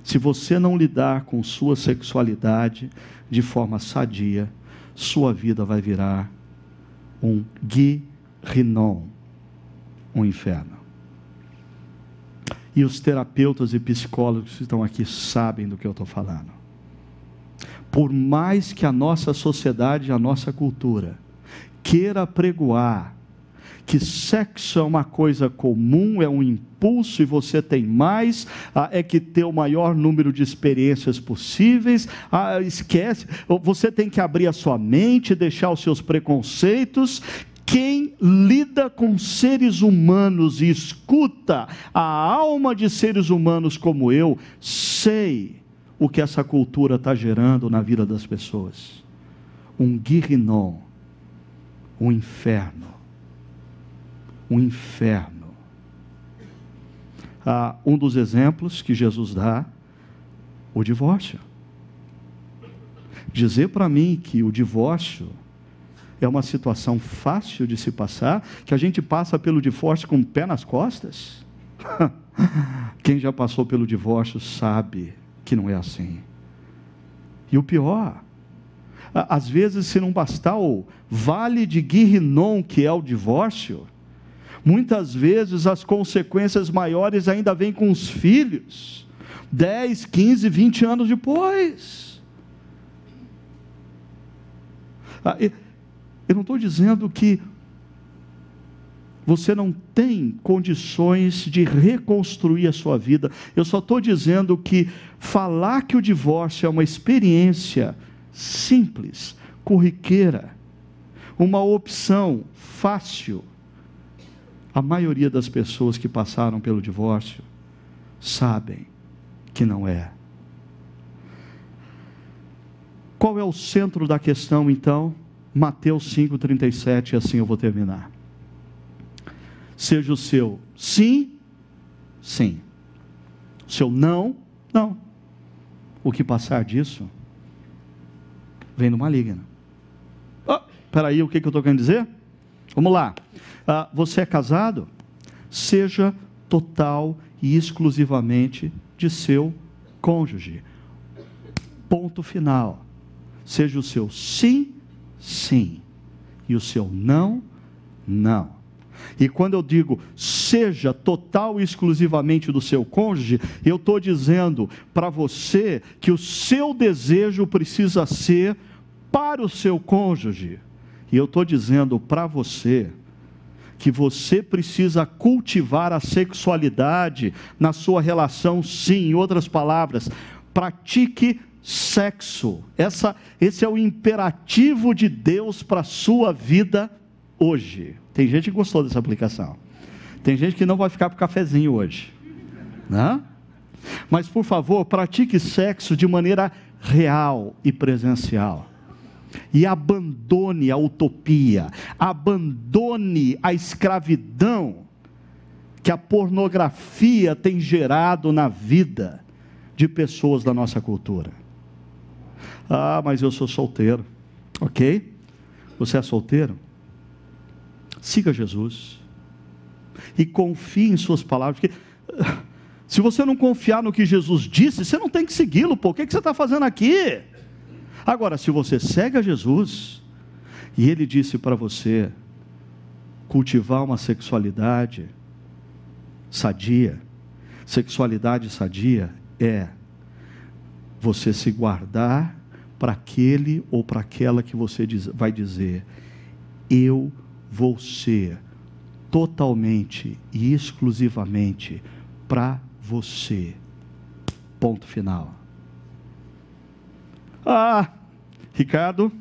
[SPEAKER 1] se você não lidar com sua sexualidade de forma sadia, sua vida vai virar um guirrinon, um inferno. E os terapeutas e psicólogos que estão aqui sabem do que eu estou falando. Por mais que a nossa sociedade, a nossa cultura, queira pregoar que sexo é uma coisa comum, é um impulso e você tem mais, ah, é que ter o maior número de experiências possíveis, ah, esquece, você tem que abrir a sua mente, deixar os seus preconceitos, quem lida com seres humanos e escuta a alma de seres humanos como eu, sei o que essa cultura está gerando na vida das pessoas. Um guirrinon, um inferno. Um inferno Ah, um dos exemplos que Jesus dá, o divórcio. Dizer para mim que o divórcio é uma situação fácil de se passar, que a gente passa pelo divórcio com o pé nas costas? (laughs) Quem já passou pelo divórcio sabe que não é assim. E o pior, às vezes, se não bastar o vale de Guirrinon, que é o divórcio, muitas vezes as consequências maiores ainda vêm com os filhos, 10, 15, 20 anos depois. Ah, eu não estou dizendo que você não tem condições de reconstruir a sua vida. Eu só estou dizendo que falar que o divórcio é uma experiência simples, corriqueira, uma opção fácil. A maioria das pessoas que passaram pelo divórcio sabem que não é. Qual é o centro da questão então? Mateus 5,37, assim eu vou terminar. Seja o seu sim, sim. O seu não, não. O que passar disso vem do maligno. Oh, peraí, o que, que eu estou querendo dizer? Vamos lá. Ah, você é casado? Seja total e exclusivamente de seu cônjuge. Ponto final. Seja o seu sim, sim. E o seu não, não. E quando eu digo seja total e exclusivamente do seu cônjuge, eu estou dizendo para você que o seu desejo precisa ser para o seu cônjuge. E eu estou dizendo para você que você precisa cultivar a sexualidade na sua relação, sim, em outras palavras, pratique sexo. Essa, esse é o imperativo de Deus para a sua vida hoje. Tem gente que gostou dessa aplicação. Tem gente que não vai ficar para o cafezinho hoje. Né? Mas, por favor, pratique sexo de maneira real e presencial. E abandone a utopia, abandone a escravidão que a pornografia tem gerado na vida de pessoas da nossa cultura. Ah, mas eu sou solteiro. Ok? Você é solteiro? Siga Jesus. E confie em Suas palavras. Porque se você não confiar no que Jesus disse, você não tem que segui-lo. Por que, que você está fazendo aqui? Agora, se você segue a Jesus, e Ele disse para você cultivar uma sexualidade sadia, sexualidade sadia é você se guardar para aquele ou para aquela que você diz, vai dizer: Eu vou ser totalmente e exclusivamente para você. Ponto final. Ah, Ricardo,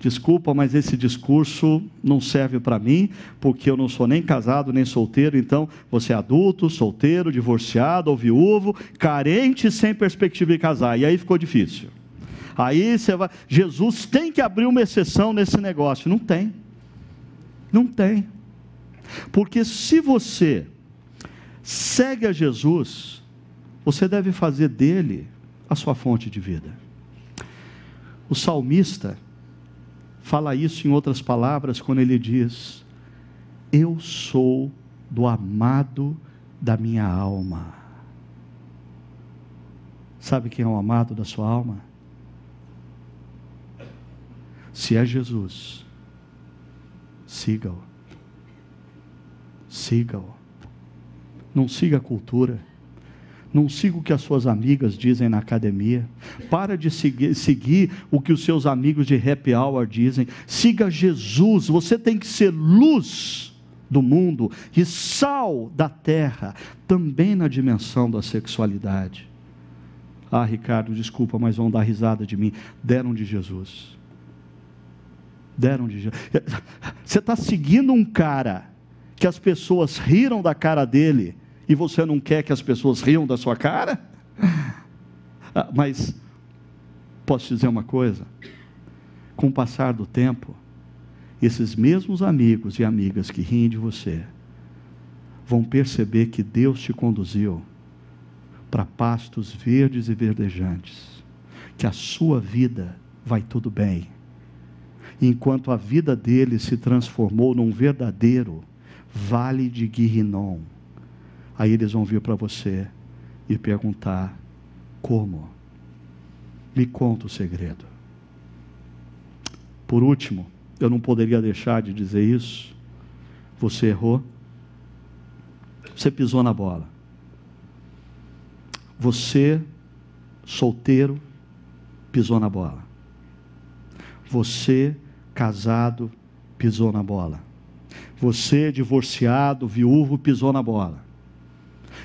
[SPEAKER 1] desculpa, mas esse discurso não serve para mim, porque eu não sou nem casado nem solteiro, então você é adulto, solteiro, divorciado ou viúvo, carente sem perspectiva de casar. E aí ficou difícil. Aí você vai. Jesus tem que abrir uma exceção nesse negócio. Não tem. Não tem. Porque se você segue a Jesus, você deve fazer dele a sua fonte de vida. O salmista fala isso em outras palavras quando ele diz: Eu sou do amado da minha alma. Sabe quem é o amado da sua alma? Se é Jesus, siga-o. Siga-o. Não siga a cultura. Não siga o que as suas amigas dizem na academia. Para de seguir, seguir, o que os seus amigos de happy hour dizem. Siga Jesus. Você tem que ser luz do mundo e sal da terra, também na dimensão da sexualidade. Ah, Ricardo, desculpa, mas vão dar risada de mim. Deram de Jesus deram de Jesus. Você está seguindo um cara que as pessoas riram da cara dele e você não quer que as pessoas riam da sua cara? (laughs) Ah, mas posso te dizer uma coisa? Com o passar do tempo, esses mesmos amigos e amigas que riem de você vão perceber que Deus te conduziu para pastos verdes e verdejantes, que a sua vida vai tudo bem. Enquanto a vida deles se transformou num verdadeiro vale de Guirrinom, aí eles vão vir para você e perguntar: como? Me conta o segredo. Por último, eu não poderia deixar de dizer isso. Você errou. Você pisou na bola. Você, solteiro, pisou na bola. Você, casado, pisou na bola. Você, divorciado, viúvo, pisou na bola.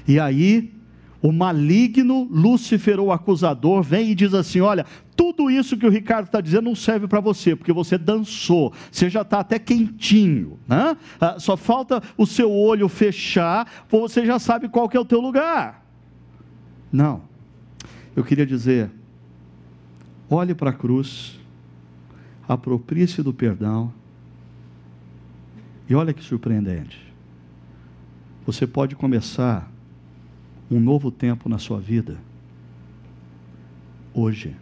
[SPEAKER 1] E aí, o maligno Lúcifer, o acusador, vem e diz assim: Olha, tudo isso que o Ricardo está dizendo não serve para você, porque você dançou, você já está até quentinho, né? Ah, só falta o seu olho fechar, você já sabe qual que é o teu lugar. Não, eu queria dizer: olhe para a cruz, aproprie-se do perdão, e olha que surpreendente. Você pode começar um novo tempo na sua vida hoje.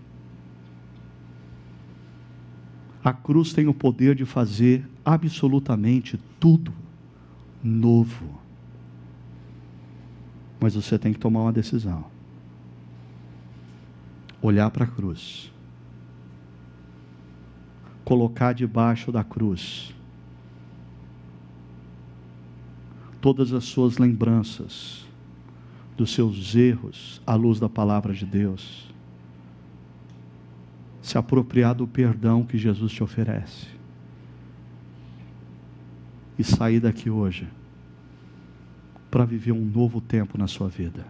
[SPEAKER 1] A cruz tem o poder de fazer absolutamente tudo novo. Mas você tem que tomar uma decisão. Olhar para a cruz. Colocar debaixo da cruz todas as suas lembranças dos seus erros à luz da palavra de Deus se apropriar do perdão que Jesus te oferece. E sair daqui hoje para viver um novo tempo na sua vida.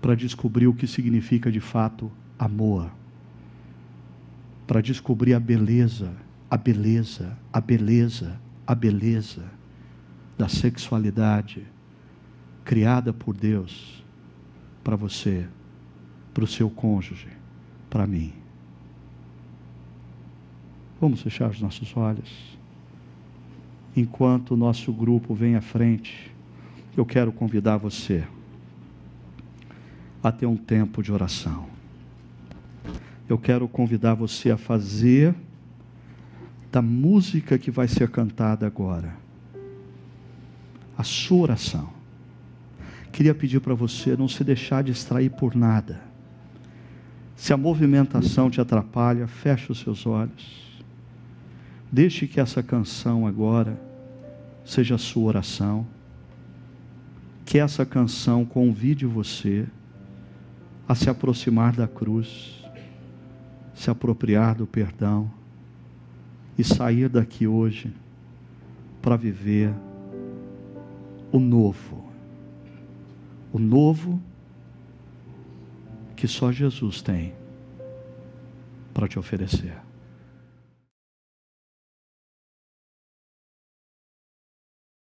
[SPEAKER 1] Para descobrir o que significa de fato amor. Para descobrir a beleza, a beleza, a beleza, a beleza da sexualidade criada por Deus para você, para o seu cônjuge para mim. Vamos fechar os nossos olhos. Enquanto o nosso grupo vem à frente, eu quero convidar você a ter um tempo de oração. Eu quero convidar você a fazer da música que vai ser cantada agora a sua oração. Queria pedir para você não se deixar distrair por nada se a movimentação te atrapalha, feche os seus olhos. Deixe que essa canção agora seja a sua oração. Que essa canção convide você a se aproximar da cruz, se apropriar do perdão e sair daqui hoje para viver o novo. O novo que só Jesus tem para te oferecer.